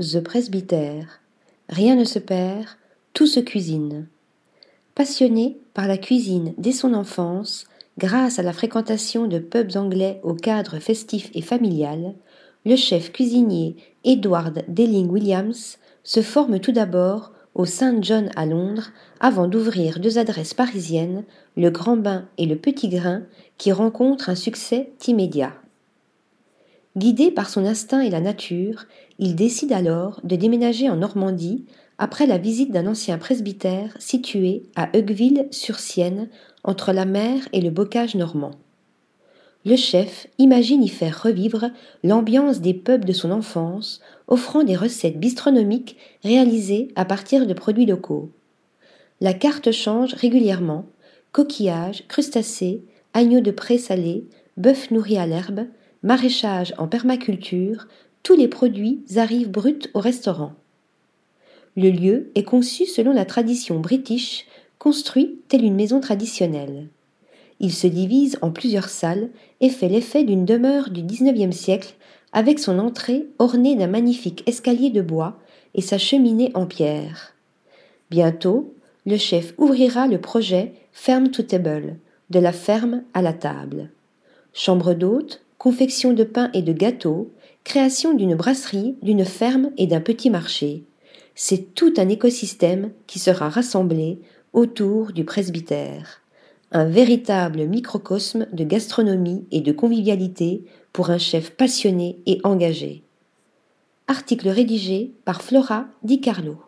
The Presbytère. Rien ne se perd, tout se cuisine. Passionné par la cuisine dès son enfance, grâce à la fréquentation de pubs anglais au cadre festif et familial, le chef cuisinier Edward Delling Williams se forme tout d'abord au Saint John à Londres avant d'ouvrir deux adresses parisiennes, le Grand Bain et le Petit Grain, qui rencontrent un succès immédiat. Guidé par son instinct et la nature, il décide alors de déménager en Normandie après la visite d'un ancien presbytère situé à Heugueville-sur-Sienne, entre la mer et le bocage normand. Le chef imagine y faire revivre l'ambiance des pubs de son enfance, offrant des recettes bistronomiques réalisées à partir de produits locaux. La carte change régulièrement coquillages, crustacés, agneaux de pré salés, bœuf nourri à l'herbe, maraîchage en permaculture, tous les produits arrivent bruts au restaurant. Le lieu est conçu selon la tradition british, construit telle une maison traditionnelle. Il se divise en plusieurs salles et fait l'effet d'une demeure du XIXe siècle avec son entrée ornée d'un magnifique escalier de bois et sa cheminée en pierre. Bientôt, le chef ouvrira le projet Ferme to Table, de la ferme à la table. Chambre d'hôte, confection de pain et de gâteaux, création d'une brasserie, d'une ferme et d'un petit marché. C'est tout un écosystème qui sera rassemblé autour du presbytère. Un véritable microcosme de gastronomie et de convivialité pour un chef passionné et engagé. Article rédigé par Flora Di Carlo.